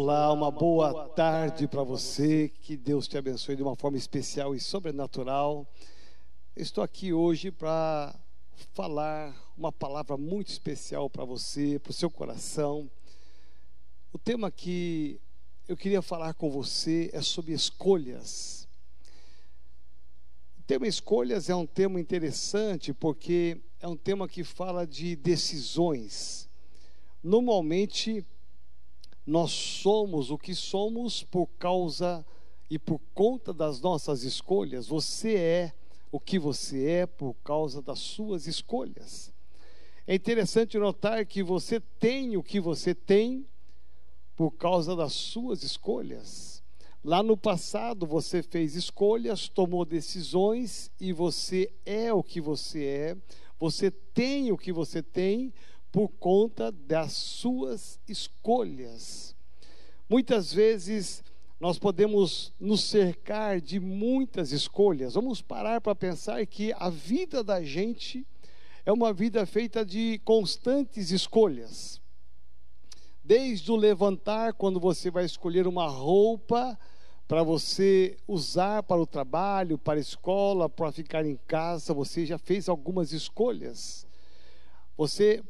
Olá, uma boa tarde para você. Que Deus te abençoe de uma forma especial e sobrenatural. Estou aqui hoje para falar uma palavra muito especial para você, para o seu coração. O tema que eu queria falar com você é sobre escolhas. O tema escolhas é um tema interessante porque é um tema que fala de decisões. Normalmente, nós somos o que somos por causa e por conta das nossas escolhas. Você é o que você é por causa das suas escolhas. É interessante notar que você tem o que você tem por causa das suas escolhas. Lá no passado você fez escolhas, tomou decisões e você é o que você é. Você tem o que você tem por conta das suas escolhas. Muitas vezes nós podemos nos cercar de muitas escolhas. Vamos parar para pensar que a vida da gente é uma vida feita de constantes escolhas. Desde o levantar, quando você vai escolher uma roupa para você usar para o trabalho, para a escola, para ficar em casa, você já fez algumas escolhas. Você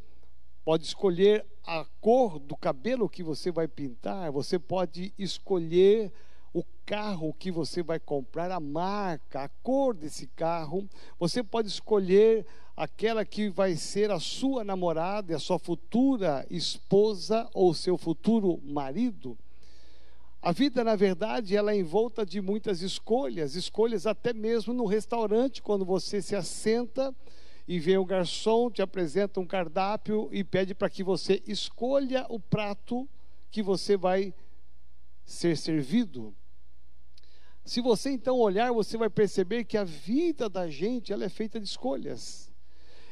pode escolher a cor do cabelo que você vai pintar, você pode escolher o carro que você vai comprar, a marca, a cor desse carro. Você pode escolher aquela que vai ser a sua namorada, a sua futura esposa ou seu futuro marido. A vida, na verdade, ela é envolta de muitas escolhas, escolhas até mesmo no restaurante, quando você se assenta e vem o garçom, te apresenta um cardápio e pede para que você escolha o prato que você vai ser servido. Se você então olhar, você vai perceber que a vida da gente ela é feita de escolhas.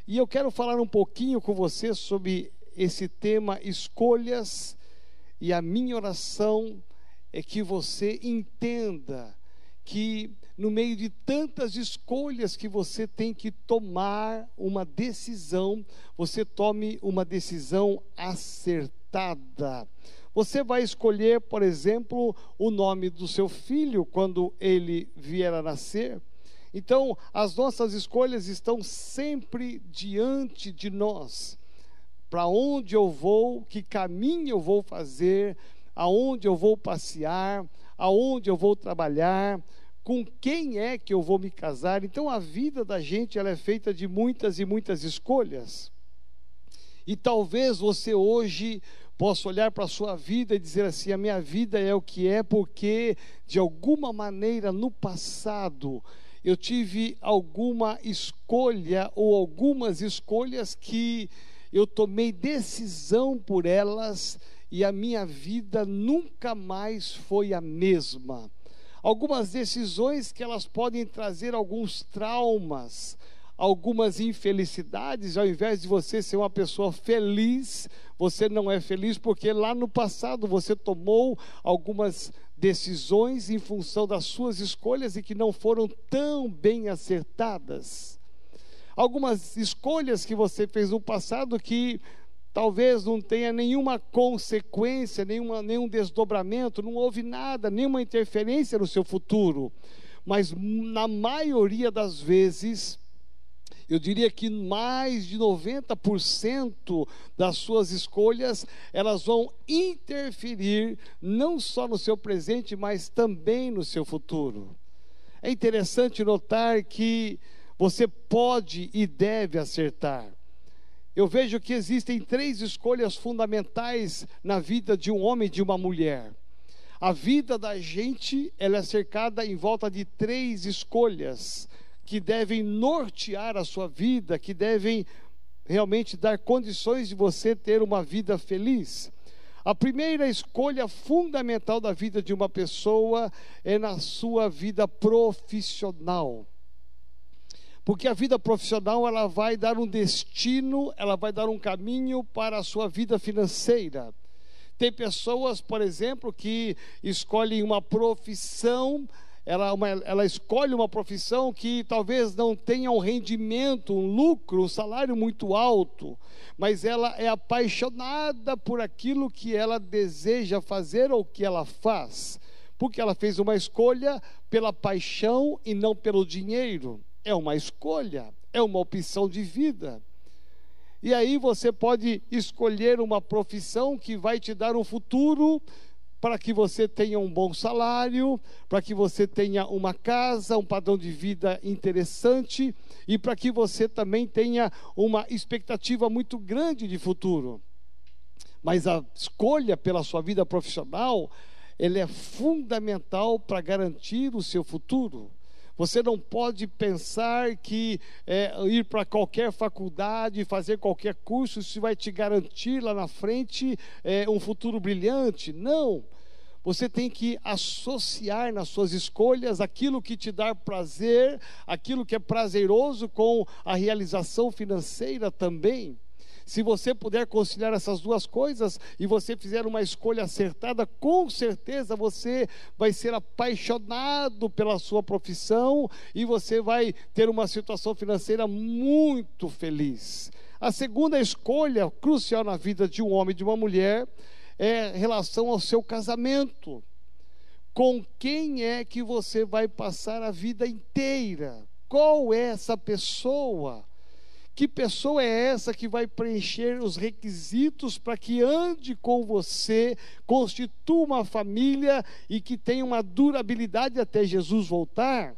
E eu quero falar um pouquinho com você sobre esse tema escolhas e a minha oração é que você entenda que no meio de tantas escolhas que você tem que tomar uma decisão, você tome uma decisão acertada. Você vai escolher, por exemplo, o nome do seu filho quando ele vier a nascer. Então, as nossas escolhas estão sempre diante de nós. Para onde eu vou, que caminho eu vou fazer, aonde eu vou passear, aonde eu vou trabalhar, com quem é que eu vou me casar. Então a vida da gente ela é feita de muitas e muitas escolhas. E talvez você hoje possa olhar para a sua vida e dizer assim: a minha vida é o que é porque de alguma maneira no passado eu tive alguma escolha ou algumas escolhas que eu tomei decisão por elas e a minha vida nunca mais foi a mesma algumas decisões que elas podem trazer alguns traumas, algumas infelicidades, ao invés de você ser uma pessoa feliz, você não é feliz porque lá no passado você tomou algumas decisões em função das suas escolhas e que não foram tão bem acertadas. Algumas escolhas que você fez no passado que talvez não tenha nenhuma consequência, nenhuma, nenhum desdobramento, não houve nada, nenhuma interferência no seu futuro. Mas na maioria das vezes, eu diria que mais de 90% das suas escolhas, elas vão interferir não só no seu presente, mas também no seu futuro. É interessante notar que você pode e deve acertar eu vejo que existem três escolhas fundamentais na vida de um homem e de uma mulher. A vida da gente ela é cercada em volta de três escolhas que devem nortear a sua vida, que devem realmente dar condições de você ter uma vida feliz. A primeira escolha fundamental da vida de uma pessoa é na sua vida profissional. Porque a vida profissional ela vai dar um destino, ela vai dar um caminho para a sua vida financeira. Tem pessoas, por exemplo, que escolhem uma profissão ela, uma, ela escolhe uma profissão que talvez não tenha um rendimento, um lucro, um salário muito alto, mas ela é apaixonada por aquilo que ela deseja fazer ou que ela faz, porque ela fez uma escolha pela paixão e não pelo dinheiro. É uma escolha, é uma opção de vida. E aí você pode escolher uma profissão que vai te dar um futuro para que você tenha um bom salário, para que você tenha uma casa, um padrão de vida interessante e para que você também tenha uma expectativa muito grande de futuro. Mas a escolha pela sua vida profissional, ele é fundamental para garantir o seu futuro. Você não pode pensar que é, ir para qualquer faculdade, fazer qualquer curso, isso vai te garantir lá na frente é, um futuro brilhante. Não. Você tem que associar nas suas escolhas aquilo que te dá prazer, aquilo que é prazeroso com a realização financeira também. Se você puder conciliar essas duas coisas e você fizer uma escolha acertada, com certeza você vai ser apaixonado pela sua profissão e você vai ter uma situação financeira muito feliz. A segunda escolha crucial na vida de um homem e de uma mulher é relação ao seu casamento. Com quem é que você vai passar a vida inteira? Qual é essa pessoa? Que pessoa é essa que vai preencher os requisitos para que ande com você, constitua uma família e que tenha uma durabilidade até Jesus voltar?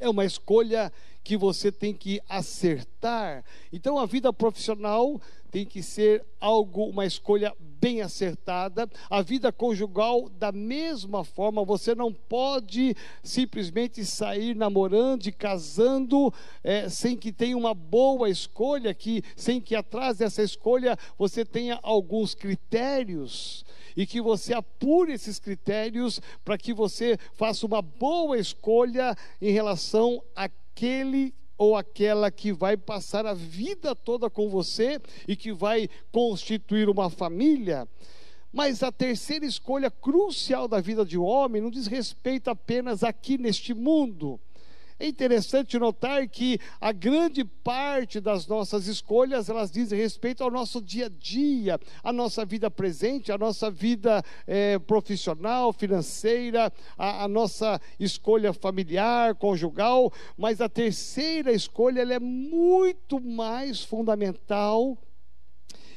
É uma escolha que você tem que acertar. Então a vida profissional tem que ser algo, uma escolha bem acertada. A vida conjugal, da mesma forma, você não pode simplesmente sair namorando e casando é, sem que tenha uma boa escolha, que sem que atrás dessa escolha você tenha alguns critérios e que você apure esses critérios para que você faça uma boa escolha em relação àquele ou aquela que vai passar a vida toda com você e que vai constituir uma família. Mas a terceira escolha crucial da vida de um homem não diz respeito apenas aqui neste mundo, é interessante notar que a grande parte das nossas escolhas elas dizem respeito ao nosso dia a dia, à nossa vida presente, à nossa vida é, profissional, financeira, a, nossa escolha familiar, conjugal. Mas a terceira escolha ela é muito mais fundamental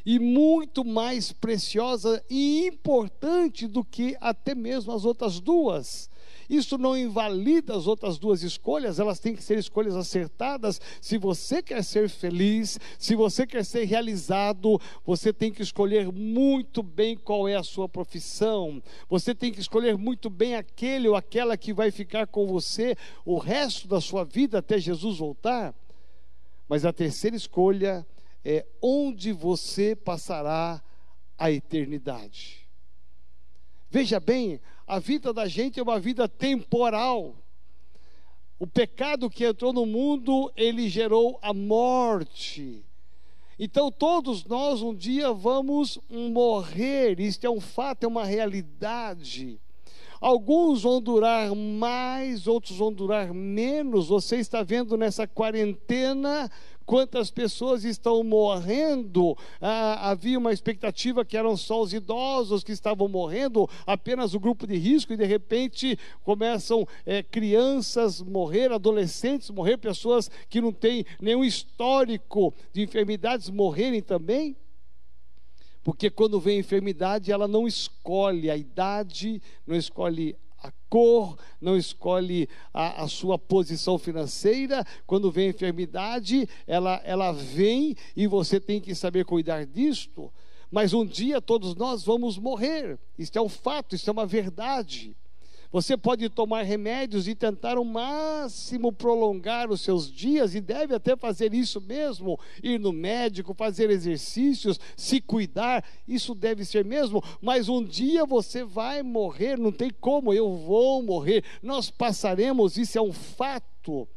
e muito mais preciosa e importante do que até mesmo as outras duas. Isso não invalida as outras duas escolhas, elas têm que ser escolhas acertadas. Se você quer ser feliz, se você quer ser realizado, você tem que escolher muito bem qual é a sua profissão. Você tem que escolher muito bem aquele ou aquela que vai ficar com você o resto da sua vida até Jesus voltar. Mas a terceira escolha é onde você passará a eternidade. Veja bem, a vida da gente é uma vida temporal. O pecado que entrou no mundo, ele gerou a morte. Então todos nós um dia vamos morrer, isto é um fato, é uma realidade. Alguns vão durar mais, outros vão durar menos. Você está vendo nessa quarentena quantas pessoas estão morrendo. Ah, havia uma expectativa que eram só os idosos que estavam morrendo, apenas o grupo de risco, e de repente começam é, crianças morrer, adolescentes morrer, pessoas que não têm nenhum histórico de enfermidades morrerem também. Porque quando vem a enfermidade, ela não escolhe a idade, não escolhe a cor, não escolhe a, a, sua posição financeira. Quando vem a enfermidade, ela, ela vem e você tem que saber cuidar disto. Mas um dia todos nós vamos morrer. Isso é um fato, isso é uma verdade. Você pode tomar remédios e tentar o máximo prolongar os seus dias, e deve até fazer isso mesmo: ir no médico, fazer exercícios, se cuidar, isso deve ser mesmo. Mas um dia você vai morrer, não tem como, eu vou morrer, nós passaremos, isso é um fato.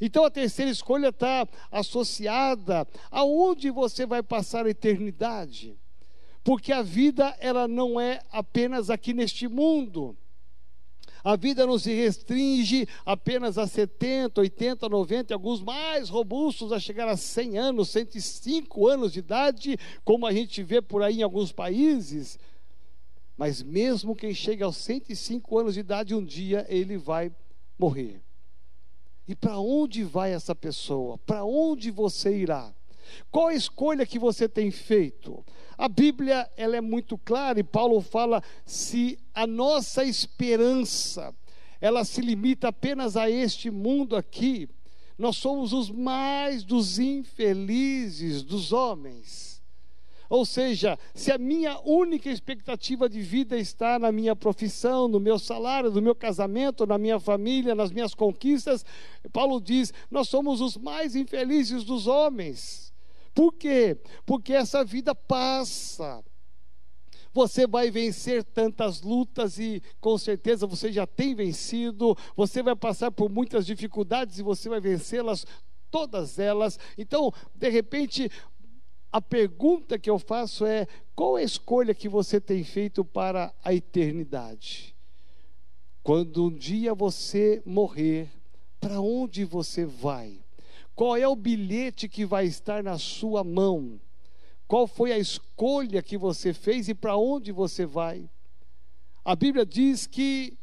Então a terceira escolha está associada aonde você vai passar a eternidade. Porque a vida ela não é apenas aqui neste mundo. A vida não se restringe apenas a 70, 80, 90, alguns mais robustos a chegar a 100 anos, 105 anos de idade, como a gente vê por aí em alguns países. Mas mesmo quem chega aos 105 anos de idade, um dia ele vai morrer. E para onde vai essa pessoa? Para onde você irá? Qual a escolha que você tem feito? A Bíblia ela é muito clara e Paulo fala se a nossa esperança ela se limita apenas a este mundo aqui, nós somos os mais dos infelizes dos homens. Ou seja, se a minha única expectativa de vida está na minha profissão, no meu salário, no meu casamento, na minha família, nas minhas conquistas, Paulo diz: nós somos os mais infelizes dos homens. Por quê? Porque essa vida passa. Você vai vencer tantas lutas e com certeza você já tem vencido. Você vai passar por muitas dificuldades e você vai vencê-las todas elas. Então, de repente, a pergunta que eu faço é: qual a escolha que você tem feito para a eternidade? Quando um dia você morrer, para onde você vai? Qual é o bilhete que vai estar na sua mão? Qual foi a escolha que você fez e para onde você vai? A Bíblia diz que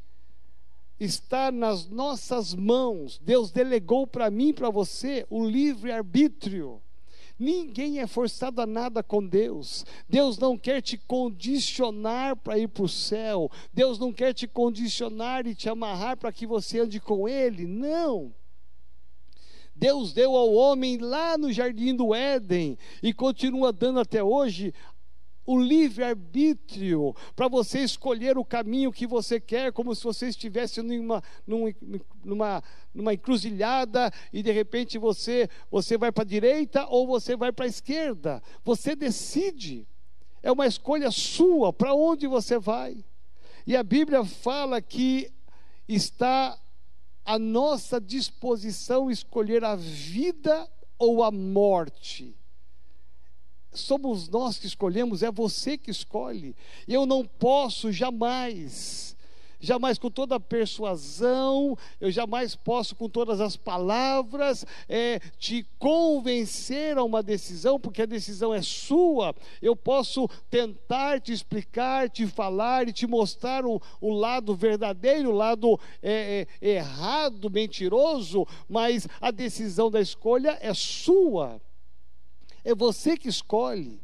está nas nossas mãos. Deus delegou para mim e para você o livre arbítrio. Ninguém é forçado a nada com Deus. Deus não quer te condicionar para ir para o céu. Deus não quer te condicionar e te amarrar para que você ande com Ele. Não. Deus deu ao homem lá no jardim do Éden e continua dando até hoje o livre-arbítrio para você escolher o caminho que você quer, como se você estivesse numa, numa, numa encruzilhada e de repente você, você vai para a direita ou você vai para a esquerda. Você decide. É uma escolha sua para onde você vai. E a Bíblia fala que está à nossa disposição escolher a vida ou a morte somos nós que escolhemos, é você que escolhe. Eu não posso jamais, jamais com toda a persuasão, eu jamais posso com todas as palavras é, te convencer a uma decisão, porque a decisão é sua. Eu posso tentar te explicar, te falar e te mostrar o, o lado verdadeiro, o lado é, é, errado, mentiroso, mas a decisão da escolha é sua. É você que escolhe.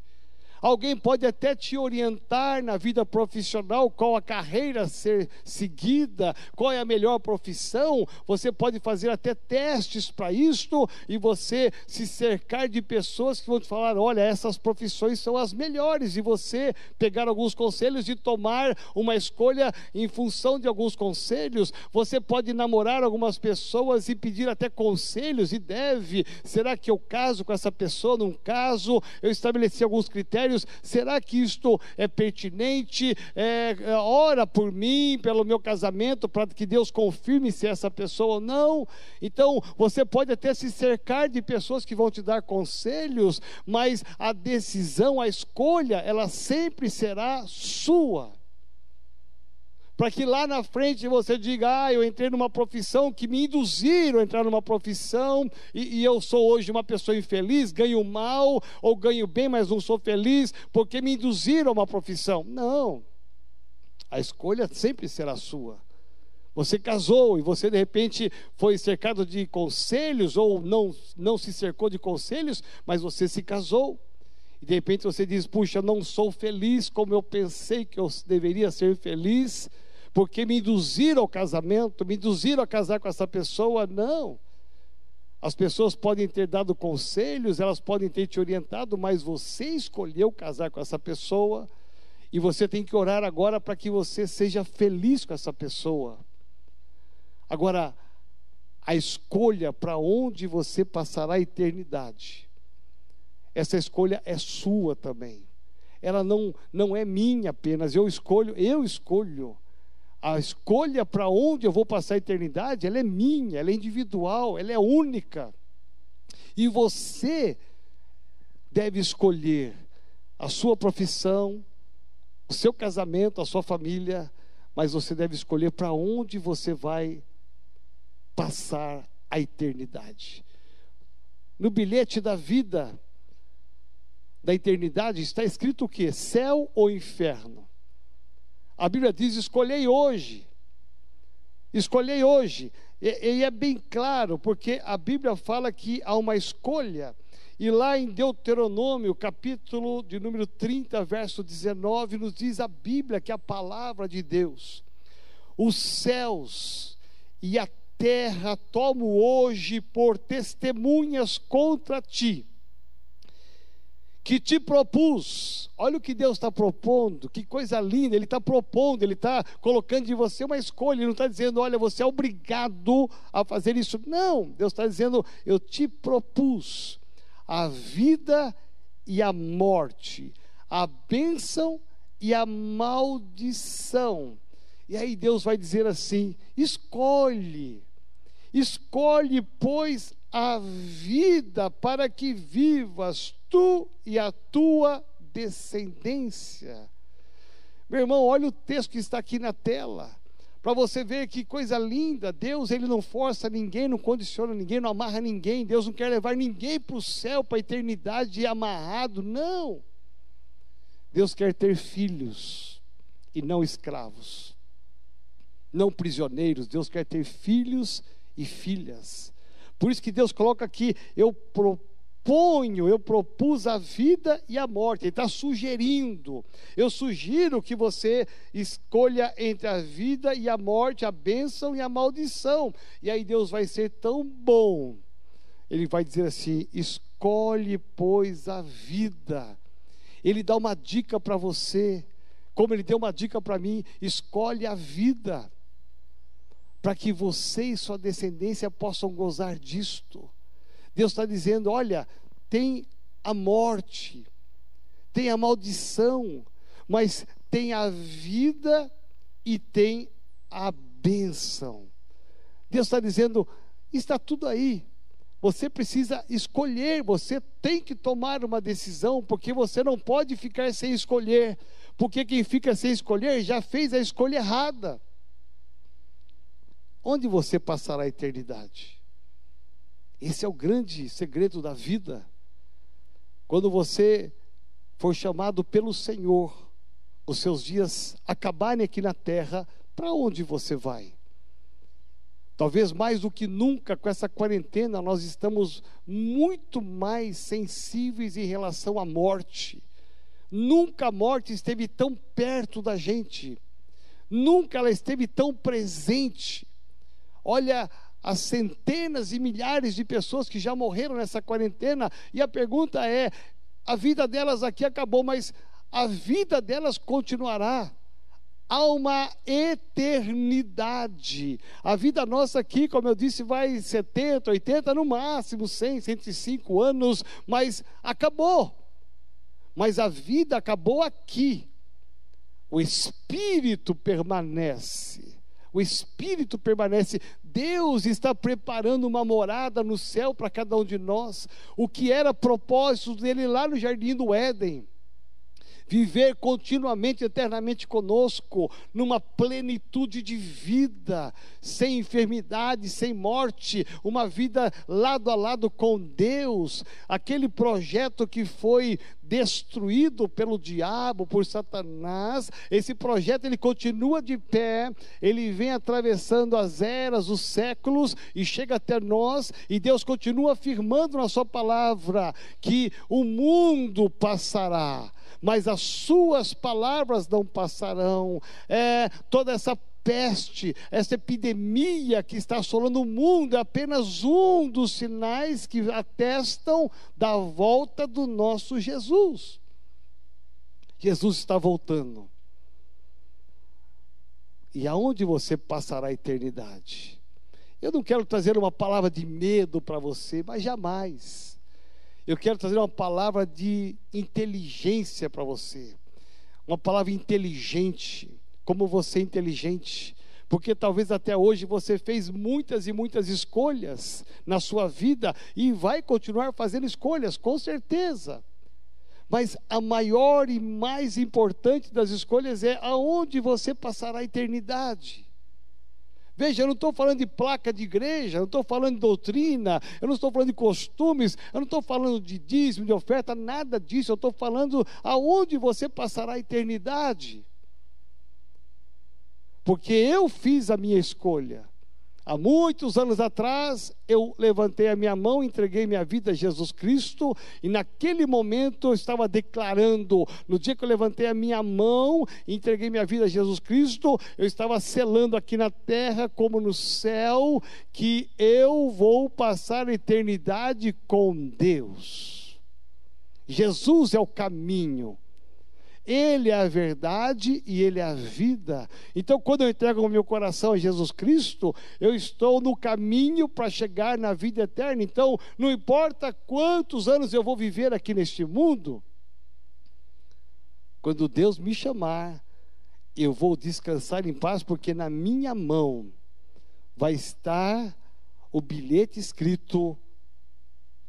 Alguém pode até te orientar na vida profissional, qual a carreira a ser seguida, qual é a melhor profissão. Você pode fazer até testes para isto e você se cercar de pessoas que vão te falar: olha, essas profissões são as melhores, e você pegar alguns conselhos e tomar uma escolha em função de alguns conselhos. Você pode namorar algumas pessoas e pedir até conselhos, e deve. Será que eu caso com essa pessoa? Não caso? Eu estabeleci alguns critérios será que isto é pertinente? É, é, ora por mim, pelo meu casamento, para que Deus confirme se é essa pessoa ou não. Então, você pode até se cercar de pessoas que vão te dar conselhos, mas a decisão, a escolha, ela sempre será sua para que lá na frente você diga: Ah, eu entrei numa profissão que me induziram a entrar numa profissão e, e, eu sou hoje uma pessoa infeliz, ganho mal ou ganho bem, mas não sou feliz porque me induziram a uma profissão. Não, a escolha sempre será sua. Você casou e você de repente foi cercado de conselhos ou não, não se cercou de conselhos, mas você se casou. E de repente você diz: Puxa, não sou feliz como eu pensei que eu deveria ser feliz porque me induziram ao casamento, me induziram a casar com essa pessoa. Não. As pessoas podem ter dado conselhos, elas podem ter te orientado, mas você escolheu casar com essa pessoa e você tem que orar agora para que você seja feliz com essa pessoa. Agora, a escolha para onde você passará a eternidade, essa escolha é sua também. Ela não, não é minha apenas, eu escolho, eu escolho a escolha para onde eu vou passar a eternidade, ela é minha, ela é individual, ela é única. E você deve escolher a sua profissão, o seu casamento, a sua família, mas você deve escolher para onde você vai passar a eternidade. No bilhete da vida, da eternidade, está escrito o que? Céu ou inferno? A Bíblia diz: escolhei hoje. Escolhei hoje. E, e é bem claro, porque a Bíblia fala que há uma escolha. E lá em Deuteronômio, capítulo de número 30, verso 19, nos diz a Bíblia que a palavra de Deus, os céus e a terra tomo hoje por testemunhas contra ti, que te propus. Olha o que Deus está propondo, que coisa linda. Ele está propondo, Ele está colocando de você uma escolha. Ele não está dizendo, olha, você é obrigado a fazer isso. Não, Deus está dizendo, eu te propus a vida e a morte, a bênção e a maldição. E aí Deus vai dizer assim: escolhe, escolhe, pois, a vida para que vivas tu e a tua descendência. Meu irmão, olha o texto que está aqui na tela para você ver que coisa linda. Deus, ele não força ninguém, não condiciona ninguém, não amarra ninguém. Deus não quer levar ninguém para o céu, para a eternidade amarrado. Não. Deus quer ter filhos e não escravos, não prisioneiros. Deus quer ter filhos e filhas. Por isso que Deus coloca aqui: eu proponho proponho, eu propus a vida e a morte. Ele está sugerindo. Eu sugiro que você escolha entre a vida e a morte, a bênção e a maldição. E aí Deus vai ser tão bom. Ele vai dizer assim: escolhe, pois, a vida. Ele dá uma dica para você, como ele deu uma dica para mim: escolhe a vida, para que você e sua descendência possam gozar disto. Deus está dizendo: olha, tem a morte, tem a maldição, mas tem a vida e tem a bênção. Deus está dizendo: está tudo aí. Você precisa escolher, você tem que tomar uma decisão, porque você não pode ficar sem escolher, porque quem fica sem escolher já fez a escolha errada. Onde você passará a eternidade? Esse é o grande segredo da vida. Quando você for chamado pelo Senhor, os seus dias acabarem aqui na terra, para onde você vai? Talvez mais do que nunca com essa quarentena, nós estamos muito mais sensíveis em relação à morte. Nunca a morte esteve tão perto da gente, nunca ela esteve tão presente. Olha as centenas e milhares de pessoas que já morreram nessa quarentena, e a pergunta é: a vida delas aqui acabou, mas a vida delas continuará. Há uma eternidade. A vida nossa aqui, como eu disse, vai 70, 80, no máximo 100, 105 anos, mas acabou. Mas a vida acabou aqui. O espírito permanece. O espírito permanece. Deus está preparando uma morada no céu para cada um de nós. O que era propósito dele lá no jardim do Éden viver continuamente, eternamente conosco, numa plenitude de vida, sem enfermidade, sem morte, uma vida lado a lado com Deus, aquele projeto que foi destruído pelo diabo, por Satanás, esse projeto ele continua de pé, ele vem atravessando as eras, os séculos e chega até nós, e Deus continua afirmando na sua palavra que o mundo passará, mas as suas palavras não passarão. É, toda essa peste, essa epidemia que está assolando o mundo é apenas um dos sinais que atestam da volta do nosso Jesus. Jesus está voltando. E aonde você passará a eternidade? Eu não quero trazer uma palavra de medo para você, mas jamais. Eu quero trazer uma palavra de inteligência para você. Uma palavra inteligente. Como você é inteligente. Porque talvez até hoje você fez muitas e muitas escolhas na sua vida e vai continuar fazendo escolhas, com certeza. Mas a maior e mais importante das escolhas é aonde você passará a eternidade. Veja, eu não estou falando de placa de igreja, eu não estou falando de doutrina, eu não estou falando de costumes, eu não estou falando de dízimo, de oferta, nada disso. Eu estou falando aonde você passará a eternidade. Porque eu fiz a minha escolha. Há muitos anos atrás, eu levantei a minha mão, entreguei minha vida a Jesus Cristo, e naquele momento eu estava declarando, no dia que eu levantei a minha mão, entreguei minha vida a Jesus Cristo, eu estava selando aqui na terra como no céu, que eu vou passar a eternidade com Deus. Jesus é o caminho. Ele é a verdade e Ele é a vida. Então, quando eu entrego o meu coração a Jesus Cristo, eu estou no caminho para chegar na vida eterna. Então, não importa quantos anos eu vou viver aqui neste mundo, quando Deus me chamar, eu vou descansar em paz, porque na minha mão vai estar o bilhete escrito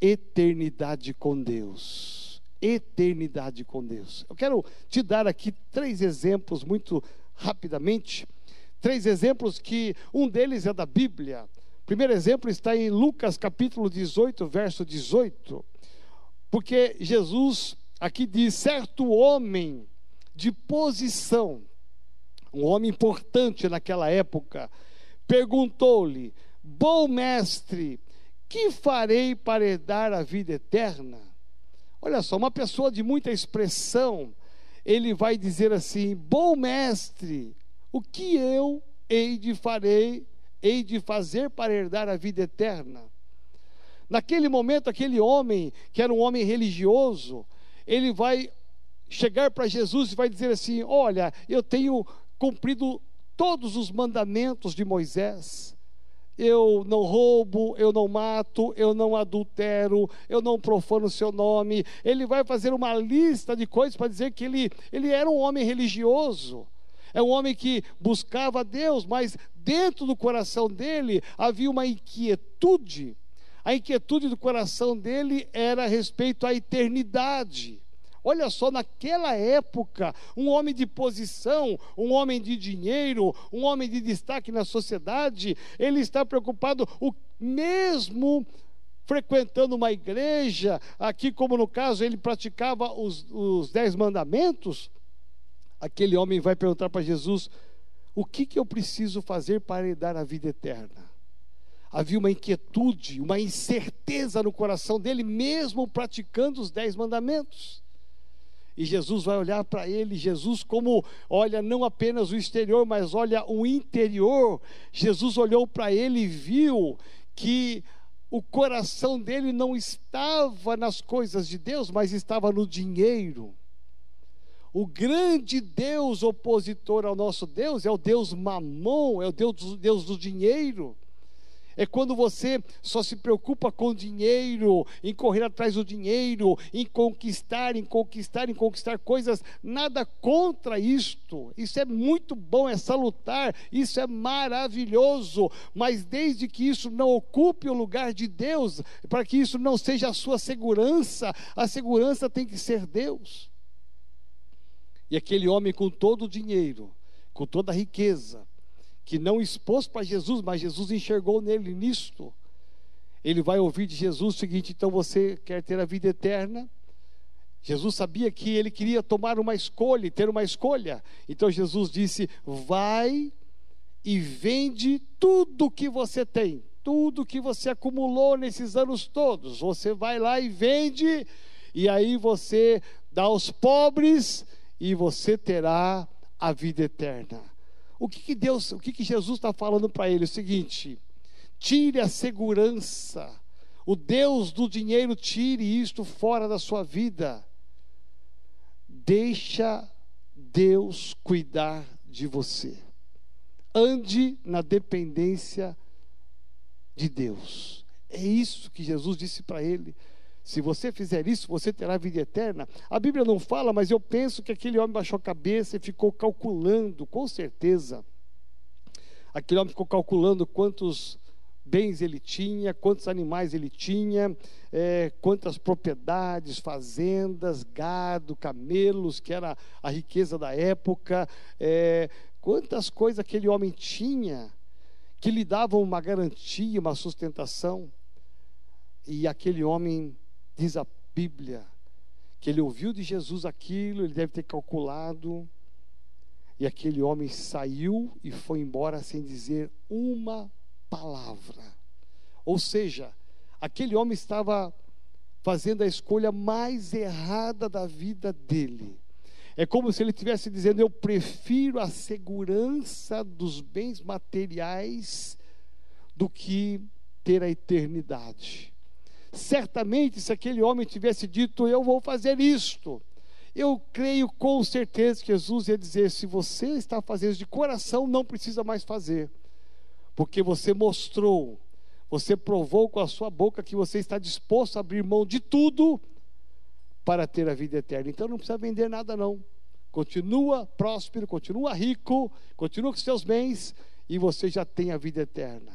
eternidade com Deus eternidade com Deus. Eu quero te dar aqui três exemplos muito rapidamente. Três exemplos que um deles é da Bíblia. O primeiro exemplo está em Lucas capítulo 18, verso 18. Porque Jesus aqui diz: certo homem de posição, um homem importante naquela época, perguntou-lhe: Bom mestre, que farei para herdar a vida eterna? Olha só, uma pessoa de muita expressão, ele vai dizer assim: Bom mestre, o que eu hei de farei, hei de fazer para herdar a vida eterna? Naquele momento, aquele homem, que era um homem religioso, ele vai chegar para Jesus e vai dizer assim: Olha, eu tenho cumprido todos os mandamentos de Moisés eu não roubo, eu não mato, eu não adultero, eu não profano o seu nome. Ele vai fazer uma lista de coisas para dizer que ele, ele era um homem religioso. É um homem que buscava Deus, mas dentro do coração dele havia uma inquietude. A inquietude do coração dele era a respeito à eternidade. Olha só, naquela época, um homem de posição, um homem de dinheiro, um homem de destaque na sociedade, ele está preocupado, o mesmo frequentando uma igreja, aqui como no caso ele praticava os, os dez mandamentos, aquele homem vai perguntar para Jesus: o que, que eu preciso fazer para lhe dar a vida eterna? Havia uma inquietude, uma incerteza no coração dele, mesmo praticando os dez mandamentos. E Jesus vai olhar para ele, Jesus, como olha não apenas o exterior, mas olha o interior. Jesus olhou para ele e viu que o coração dele não estava nas coisas de Deus, mas estava no dinheiro. O grande Deus opositor ao nosso Deus é o Deus mamon, é o Deus, Deus do dinheiro é quando você só se preocupa com dinheiro, em correr atrás do dinheiro, em conquistar, em conquistar, em conquistar coisas. Nada contra isto. Isso é muito bom, é salutar, isso é maravilhoso. Mas desde que isso não ocupe o lugar de Deus, para que isso não seja a sua segurança, a segurança tem que ser Deus. E aquele homem com todo o dinheiro, com toda a riqueza, que não expôs para Jesus, mas Jesus enxergou nele nisto. Ele vai ouvir de Jesus o seguinte: então você quer ter a vida eterna? Jesus sabia que ele queria tomar uma escolha, ter uma escolha. Então Jesus disse: vai e vende tudo que você tem, tudo que você acumulou nesses anos todos. Você vai lá e vende, e aí você dá aos pobres, e você terá a vida eterna. O que, que Deus, o que, que Jesus está falando para ele? O seguinte: tire a segurança. O Deus do dinheiro tire isto fora da sua vida. Deixa Deus cuidar de você. Ande na dependência de Deus. É isso que Jesus disse para ele. Se você fizer isso, você terá vida eterna. A Bíblia não fala, mas eu penso que aquele homem baixou a cabeça e ficou calculando, com certeza. Aquele homem ficou calculando quantos bens ele tinha, quantos animais ele tinha, é, quantas propriedades, fazendas, gado, camelos, que era a riqueza da época, é, quantas coisas aquele homem tinha que lhe davam uma garantia, uma sustentação. E aquele homem, diz a Bíblia, que ele ouviu de Jesus aquilo, ele deve ter calculado, e aquele homem saiu e foi embora sem dizer uma palavra. Ou seja, aquele homem estava fazendo a escolha mais errada da vida dele. É como se ele estivesse dizendo: Eu prefiro a segurança dos bens materiais do que ter a eternidade. Certamente, se aquele homem tivesse dito: Eu vou fazer isto, eu creio com certeza que Jesus ia dizer: Se você está fazendo de coração, não precisa mais fazer, porque você mostrou, você provou com a sua boca que você está disposto a abrir mão de tudo para ter a vida eterna. Então não precisa vender nada, não. Continua próspero, continua rico, continua com seus bens e você já tem a vida eterna.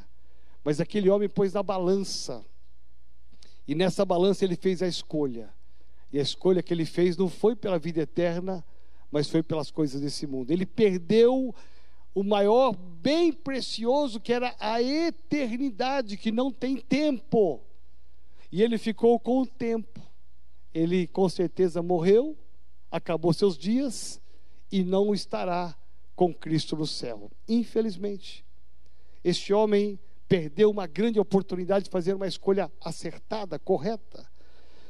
Mas aquele homem pôs na balança, e nessa balança ele fez a escolha. E a escolha que ele fez não foi pela vida eterna, mas foi pelas coisas desse mundo. Ele perdeu o maior bem precioso que era a eternidade, que não tem tempo. E ele ficou com o tempo ele com certeza morreu, acabou seus dias e não estará com Cristo no céu. Infelizmente, este homem perdeu uma grande oportunidade de fazer uma escolha acertada, correta.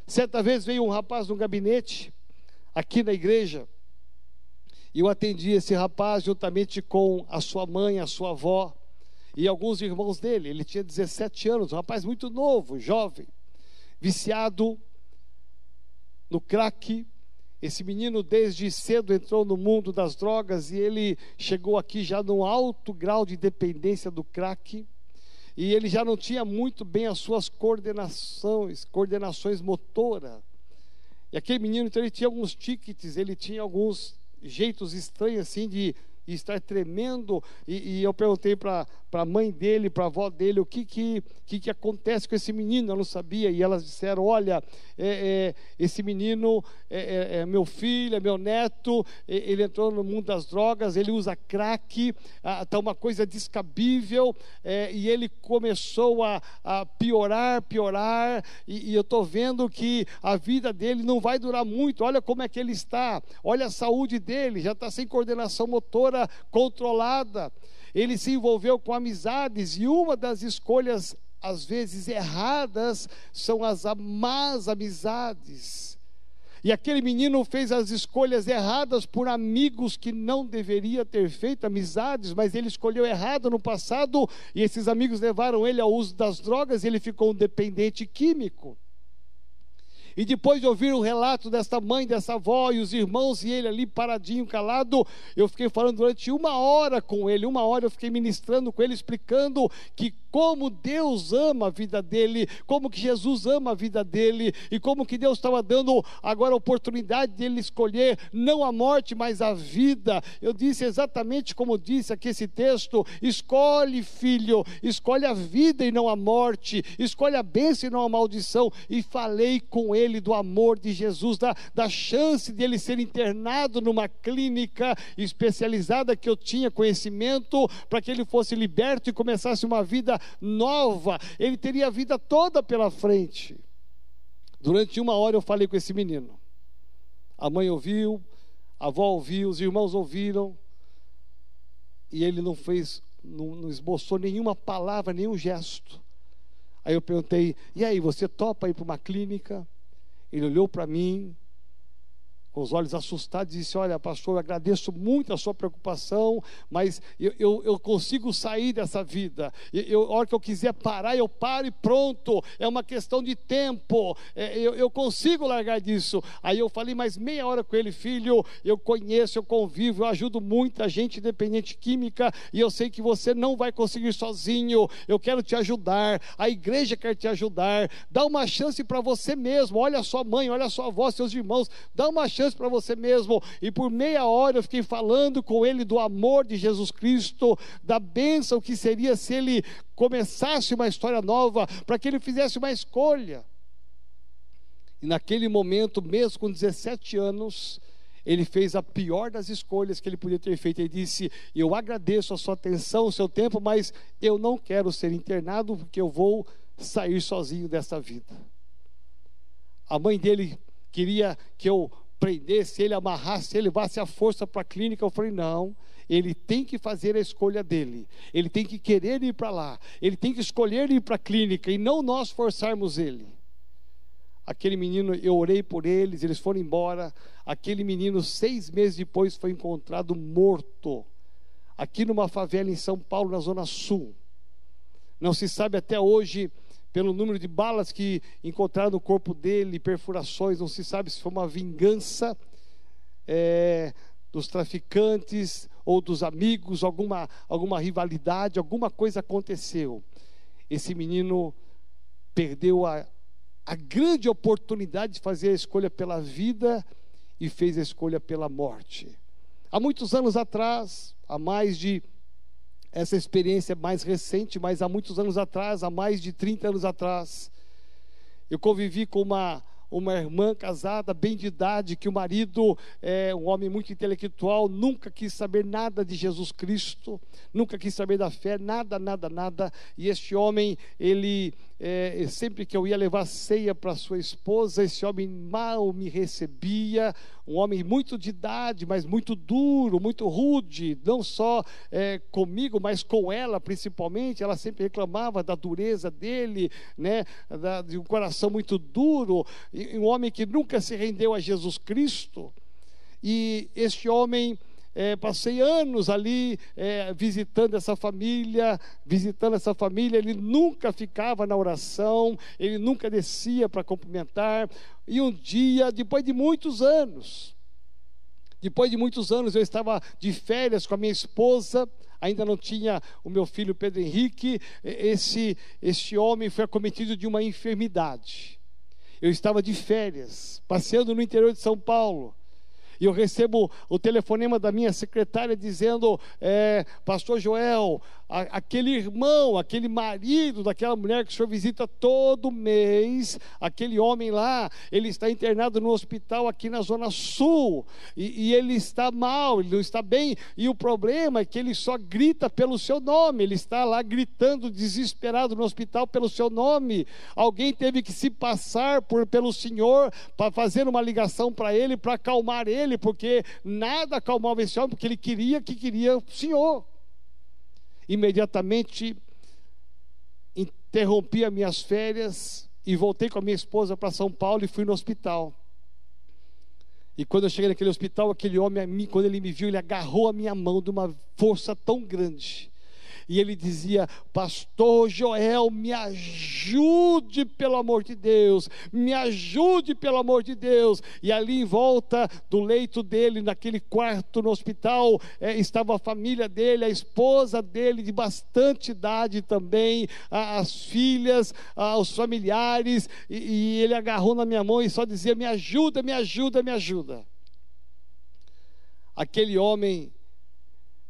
Certa vez veio um rapaz no gabinete, aqui na igreja, e eu atendi esse rapaz juntamente com a sua mãe, a sua avó e alguns irmãos dele. Ele tinha 17 anos, um rapaz muito novo, jovem, viciado no crack. Esse menino, desde cedo, entrou no mundo das drogas e ele chegou aqui já num alto grau de dependência do crack. E ele já não tinha muito bem as suas coordenações, coordenações motora. E aquele menino, então, ele tinha alguns tickets, ele tinha alguns jeitos estranhos assim de e estar tremendo. E, e eu perguntei para a mãe dele, para a avó dele, o que, que, que, que acontece com esse menino. Eu não sabia. E elas disseram: Olha, é, é, esse menino é, é, é meu filho, é meu neto. Ele entrou no mundo das drogas, ele usa crack, está uma coisa descabível. É, e ele começou a, a piorar, piorar. E, e eu estou vendo que a vida dele não vai durar muito. Olha como é que ele está. Olha a saúde dele, já está sem coordenação motora controlada. Ele se envolveu com amizades e uma das escolhas, às vezes erradas, são as más amizades. E aquele menino fez as escolhas erradas por amigos que não deveria ter feito amizades, mas ele escolheu errado no passado e esses amigos levaram ele ao uso das drogas e ele ficou um dependente químico. E depois de ouvir o relato dessa mãe, dessa avó e os irmãos e ele ali paradinho, calado, eu fiquei falando durante uma hora com ele, uma hora eu fiquei ministrando com ele, explicando que como Deus ama a vida dele, como que Jesus ama a vida dele e como que Deus estava dando agora a oportunidade de ele escolher não a morte, mas a vida. Eu disse exatamente como disse aqui esse texto: escolhe, filho, escolhe a vida e não a morte, escolhe a bênção e não a maldição. E falei com ele do amor de Jesus, da, da chance de ele ser internado numa clínica especializada que eu tinha conhecimento para que ele fosse liberto e começasse uma vida nova, ele teria a vida toda pela frente. Durante uma hora eu falei com esse menino. A mãe ouviu, a avó ouviu, os irmãos ouviram, e ele não fez, não, não esboçou nenhuma palavra, nenhum gesto. Aí eu perguntei: e aí, você topa ir para uma clínica? Ele olhou para mim, com os olhos assustados, disse: Olha, pastor, eu agradeço muito a sua preocupação, mas eu, eu, eu consigo sair dessa vida. Eu, a hora que eu quiser parar, eu paro e pronto. É uma questão de tempo. É, eu, eu consigo largar disso. Aí eu falei mais meia hora com ele, filho. Eu conheço, eu convivo, eu ajudo muita gente dependente química e eu sei que você não vai conseguir sozinho. Eu quero te ajudar. A igreja quer te ajudar. Dá uma chance para você mesmo. Olha a sua mãe, olha a sua avó, seus irmãos. Dá uma chance chance para você mesmo. E por meia hora eu fiquei falando com ele do amor de Jesus Cristo, da bênção que seria se ele começasse uma história nova, para que ele fizesse uma escolha. E naquele momento, mesmo com 17 anos, ele fez a pior das escolhas que ele podia ter feito. Ele disse: Eu agradeço a sua atenção, o seu tempo, mas eu não quero ser internado porque eu vou sair sozinho dessa vida. A mãe dele queria que eu prendesse ele, amarrasse ele, levasse a força para a clínica. Eu falei: Não. Ele tem que fazer a escolha dele, ele tem que querer ir para lá, ele tem que escolher ir para a clínica e não nós forçarmos ele. Aquele menino, eu orei por eles, eles foram embora. Aquele menino, seis meses depois, foi encontrado morto, aqui numa favela em São Paulo, na Zona Sul. Não se sabe até hoje, pelo número de balas que encontraram no corpo dele, perfurações, não se sabe se foi uma vingança é, dos traficantes ou dos amigos, alguma, alguma rivalidade, alguma coisa aconteceu. Esse menino perdeu a, a grande oportunidade de fazer a escolha pela vida e fez a escolha pela morte. Há muitos anos atrás, há mais de essa experiência mais recente, mas há muitos anos atrás, há mais de 30 anos atrás, eu convivi com uma uma irmã casada, bem de idade, que o marido é um homem muito intelectual, nunca quis saber nada de Jesus Cristo, nunca quis saber da fé, nada, nada, nada. E este homem, ele é, sempre que eu ia levar ceia para sua esposa, esse homem mal me recebia, um homem muito de idade, mas muito duro, muito rude, não só é, comigo, mas com ela principalmente. Ela sempre reclamava da dureza dele, né, da, de um coração muito duro, e um homem que nunca se rendeu a Jesus Cristo. E este homem é, passei anos ali é, visitando essa família, visitando essa família. Ele nunca ficava na oração, ele nunca descia para cumprimentar. E um dia, depois de muitos anos, depois de muitos anos, eu estava de férias com a minha esposa, ainda não tinha o meu filho Pedro Henrique. Esse, esse homem foi acometido de uma enfermidade. Eu estava de férias, passeando no interior de São Paulo e eu recebo o telefonema da minha secretária dizendo: é, Pastor Joel, aquele irmão, aquele marido daquela mulher que o senhor visita todo mês, aquele homem lá, ele está internado no hospital aqui na Zona Sul, e, e ele está mal, ele não está bem, e o problema é que ele só grita pelo seu nome, ele está lá gritando desesperado no hospital pelo seu nome. Alguém teve que se passar por, pelo senhor para fazer uma ligação para ele, para acalmar ele porque nada acalmava esse homem, porque ele queria que queria o Senhor. Imediatamente interrompi as minhas férias e voltei com a minha esposa para São Paulo e fui no hospital. E quando eu cheguei naquele hospital, aquele homem, quando ele me viu, ele agarrou a minha mão de uma força tão grande e ele dizia: Pastor Joel, me ajude pelo amor de Deus, me ajude pelo amor de Deus. E ali em volta do leito dele, naquele quarto no hospital, é, estava a família dele, a esposa dele, de bastante idade também, as filhas, os familiares, e, e ele agarrou na minha mão e só dizia: Me ajuda, me ajuda, me ajuda. Aquele homem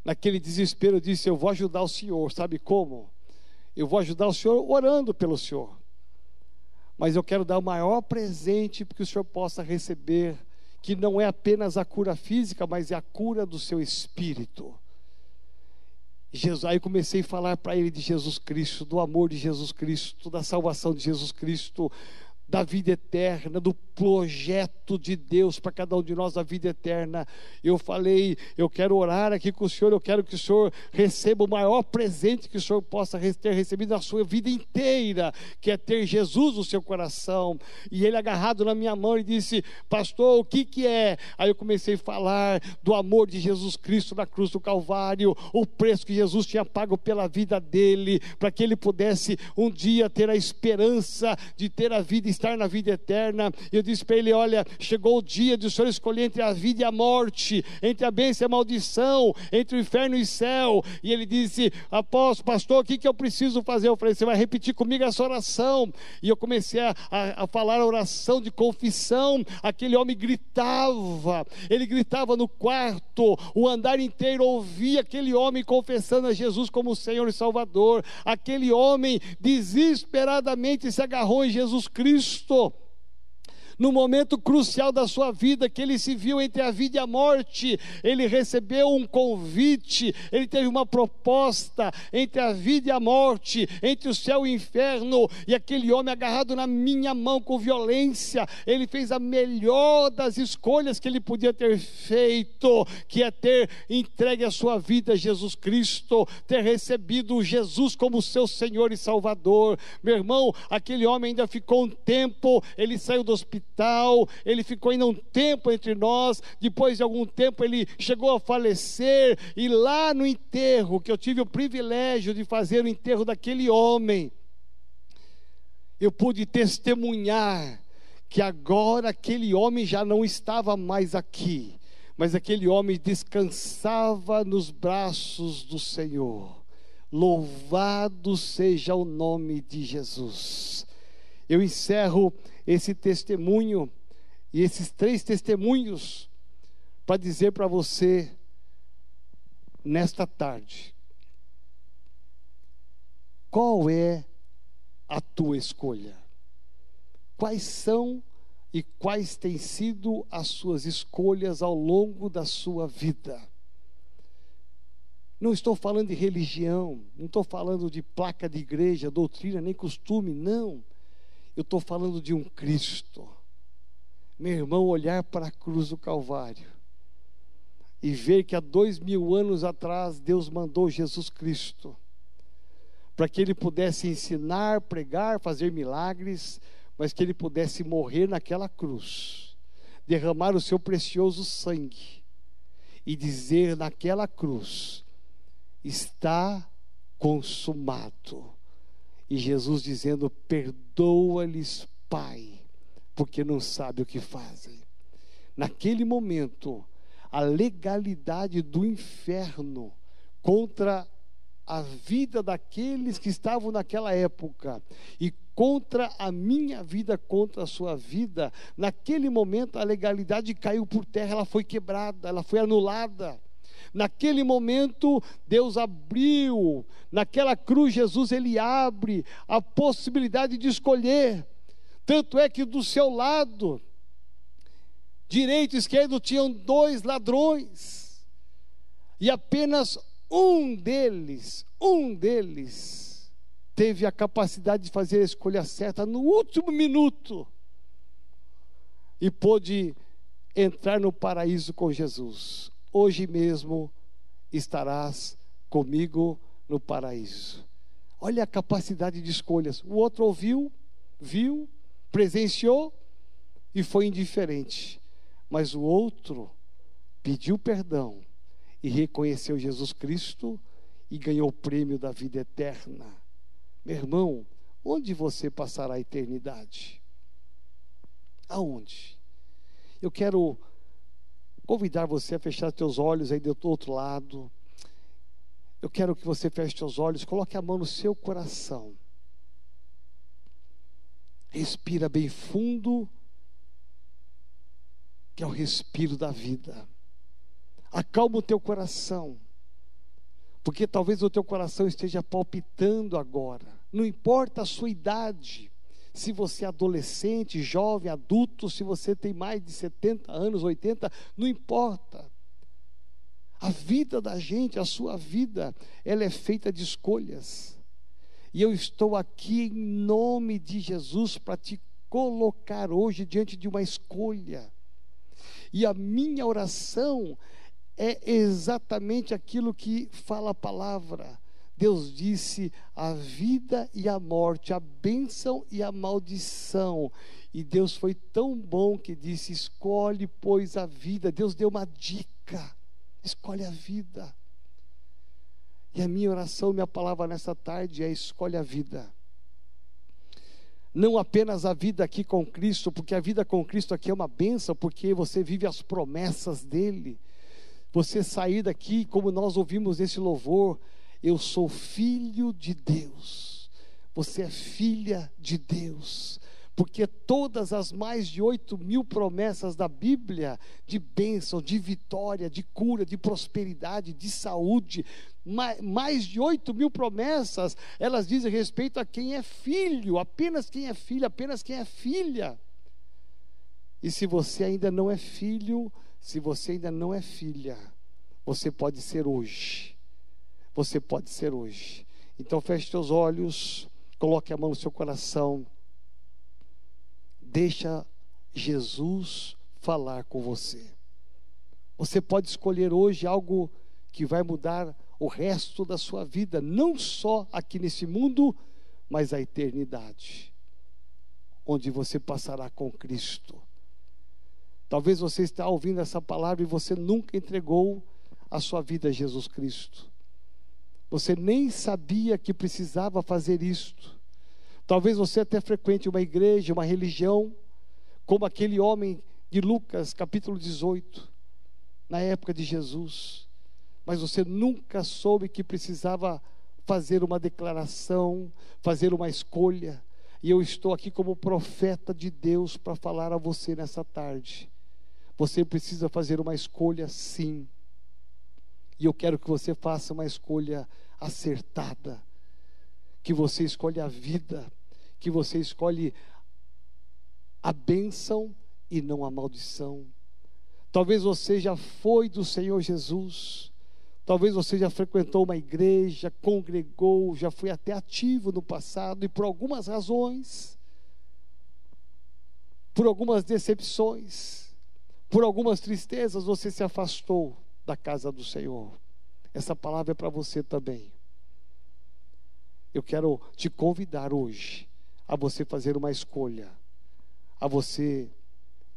naquele desespero, disse: Eu vou ajudar o senhor. Sabe como? Eu vou ajudar o senhor orando pelo senhor. Mas eu quero dar o maior presente que o senhor possa receber, que não é apenas a cura física, mas é a cura do seu espírito. Jesus, aí comecei a falar para ele de Jesus Cristo, do amor de Jesus Cristo, da salvação de Jesus Cristo, da vida eterna, do projeto de Deus para cada um de nós da vida eterna. Eu falei, eu quero orar aqui com o Senhor, eu quero que o Senhor receba o maior presente que o Senhor possa ter recebido na sua vida inteira, que é ter Jesus no seu coração. E ele agarrado na minha mão e disse: "Pastor, o que que é?" Aí eu comecei a falar do amor de Jesus Cristo na cruz do Calvário, o preço que Jesus tinha pago pela vida dele, para que ele pudesse um dia ter a esperança de ter a vida estar na vida eterna. Eu disse para ele: Olha, chegou o dia de o Senhor escolher entre a vida e a morte, entre a bênção e a maldição, entre o inferno e o céu. E ele disse: Apóstolo, pastor, o que, que eu preciso fazer? Eu falei: Você vai repetir comigo essa oração. E eu comecei a, a, a falar a oração de confissão. Aquele homem gritava, ele gritava no quarto, o andar inteiro ouvia aquele homem confessando a Jesus como Senhor e Salvador. Aquele homem desesperadamente se agarrou em Jesus Cristo Cristo no momento crucial da sua vida, que ele se viu entre a vida e a morte, ele recebeu um convite, ele teve uma proposta entre a vida e a morte, entre o céu e o inferno, e aquele homem agarrado na minha mão com violência, ele fez a melhor das escolhas que ele podia ter feito, que é ter entregue a sua vida a Jesus Cristo, ter recebido Jesus como seu Senhor e Salvador. Meu irmão, aquele homem ainda ficou um tempo, ele saiu do hospital hospital, ele ficou ainda um tempo entre nós, depois de algum tempo ele chegou a falecer, e lá no enterro, que eu tive o privilégio de fazer o enterro daquele homem, eu pude testemunhar que agora aquele homem já não estava mais aqui, mas aquele homem descansava nos braços do Senhor. Louvado seja o nome de Jesus. Eu encerro esse testemunho e esses três testemunhos para dizer para você nesta tarde qual é a tua escolha? Quais são e quais têm sido as suas escolhas ao longo da sua vida? Não estou falando de religião, não estou falando de placa de igreja, doutrina, nem costume, não. Eu estou falando de um Cristo. Meu irmão, olhar para a cruz do Calvário e ver que há dois mil anos atrás Deus mandou Jesus Cristo para que ele pudesse ensinar, pregar, fazer milagres, mas que ele pudesse morrer naquela cruz, derramar o seu precioso sangue e dizer naquela cruz: está consumado. E Jesus dizendo: Perdoa-lhes, Pai, porque não sabe o que fazem. Naquele momento, a legalidade do inferno contra a vida daqueles que estavam naquela época e contra a minha vida, contra a sua vida, naquele momento a legalidade caiu por terra, ela foi quebrada, ela foi anulada. Naquele momento, Deus abriu, naquela cruz, Jesus ele abre a possibilidade de escolher. Tanto é que do seu lado, direito e esquerdo, tinham dois ladrões, e apenas um deles, um deles, teve a capacidade de fazer a escolha certa no último minuto e pôde entrar no paraíso com Jesus hoje mesmo estarás comigo no paraíso. Olha a capacidade de escolhas. O outro ouviu, viu, presenciou e foi indiferente. Mas o outro pediu perdão e reconheceu Jesus Cristo e ganhou o prêmio da vida eterna. Meu irmão, onde você passará a eternidade? Aonde? Eu quero convidar você a fechar seus olhos aí do outro lado. Eu quero que você feche seus olhos, coloque a mão no seu coração. Respira bem fundo, que é o respiro da vida. Acalma o teu coração, porque talvez o teu coração esteja palpitando agora. Não importa a sua idade, se você é adolescente, jovem, adulto, se você tem mais de 70 anos, 80, não importa. A vida da gente, a sua vida, ela é feita de escolhas. E eu estou aqui em nome de Jesus para te colocar hoje diante de uma escolha. E a minha oração é exatamente aquilo que fala a palavra. Deus disse a vida e a morte, a bênção e a maldição. E Deus foi tão bom que disse: escolhe, pois, a vida. Deus deu uma dica: escolhe a vida. E a minha oração, minha palavra nessa tarde é: escolhe a vida. não apenas a vida aqui com Cristo, porque a vida com Cristo aqui é uma benção, porque você vive as promessas dele. Você sair daqui, como nós ouvimos nesse louvor, eu sou filho de Deus. Você é filha de Deus porque todas as mais de oito mil promessas da Bíblia, de bênção, de vitória, de cura, de prosperidade, de saúde, mais de oito mil promessas, elas dizem respeito a quem é filho, apenas quem é filho, apenas quem é filha. E se você ainda não é filho, se você ainda não é filha, você pode ser hoje. Você pode ser hoje. Então feche seus olhos, coloque a mão no seu coração. Deixa Jesus falar com você. Você pode escolher hoje algo que vai mudar o resto da sua vida, não só aqui nesse mundo, mas a eternidade, onde você passará com Cristo. Talvez você está ouvindo essa palavra e você nunca entregou a sua vida a Jesus Cristo. Você nem sabia que precisava fazer isto. Talvez você até frequente uma igreja, uma religião, como aquele homem de Lucas, capítulo 18, na época de Jesus. Mas você nunca soube que precisava fazer uma declaração, fazer uma escolha. E eu estou aqui como profeta de Deus para falar a você nessa tarde. Você precisa fazer uma escolha sim. E eu quero que você faça uma escolha acertada. Que você escolhe a vida, que você escolhe a bênção e não a maldição. Talvez você já foi do Senhor Jesus, talvez você já frequentou uma igreja, congregou, já foi até ativo no passado e por algumas razões, por algumas decepções, por algumas tristezas, você se afastou da casa do Senhor. Essa palavra é para você também. Eu quero te convidar hoje a você fazer uma escolha, a você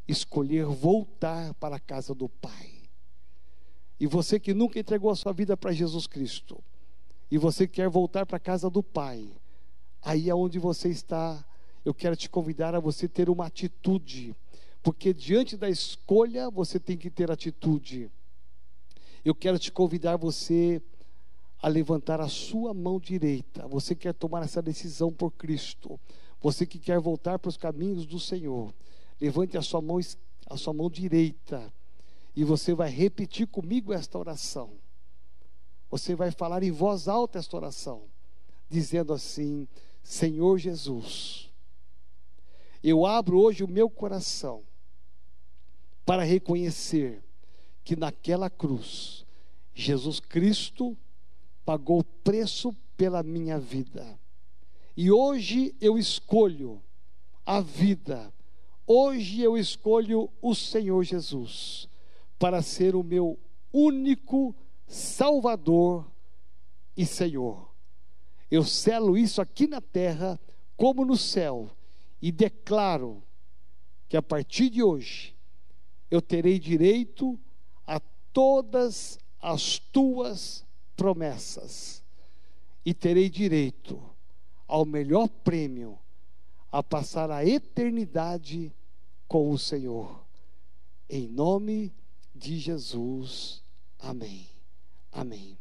escolher voltar para a casa do Pai. E você que nunca entregou a sua vida para Jesus Cristo, e você quer voltar para a casa do Pai, aí aonde você está, eu quero te convidar a você ter uma atitude, porque diante da escolha você tem que ter atitude. Eu quero te convidar você a levantar a sua mão direita. Você quer tomar essa decisão por Cristo. Você que quer voltar para os caminhos do Senhor. Levante a sua mão, a sua mão direita. E você vai repetir comigo esta oração. Você vai falar em voz alta esta oração, dizendo assim: Senhor Jesus, eu abro hoje o meu coração para reconhecer que naquela cruz, Jesus Cristo pagou o preço pela minha vida. E hoje eu escolho a vida. Hoje eu escolho o Senhor Jesus para ser o meu único Salvador e Senhor. Eu selo isso aqui na terra como no céu e declaro que a partir de hoje eu terei direito todas as tuas promessas e terei direito ao melhor prêmio a passar a eternidade com o Senhor. Em nome de Jesus. Amém. Amém.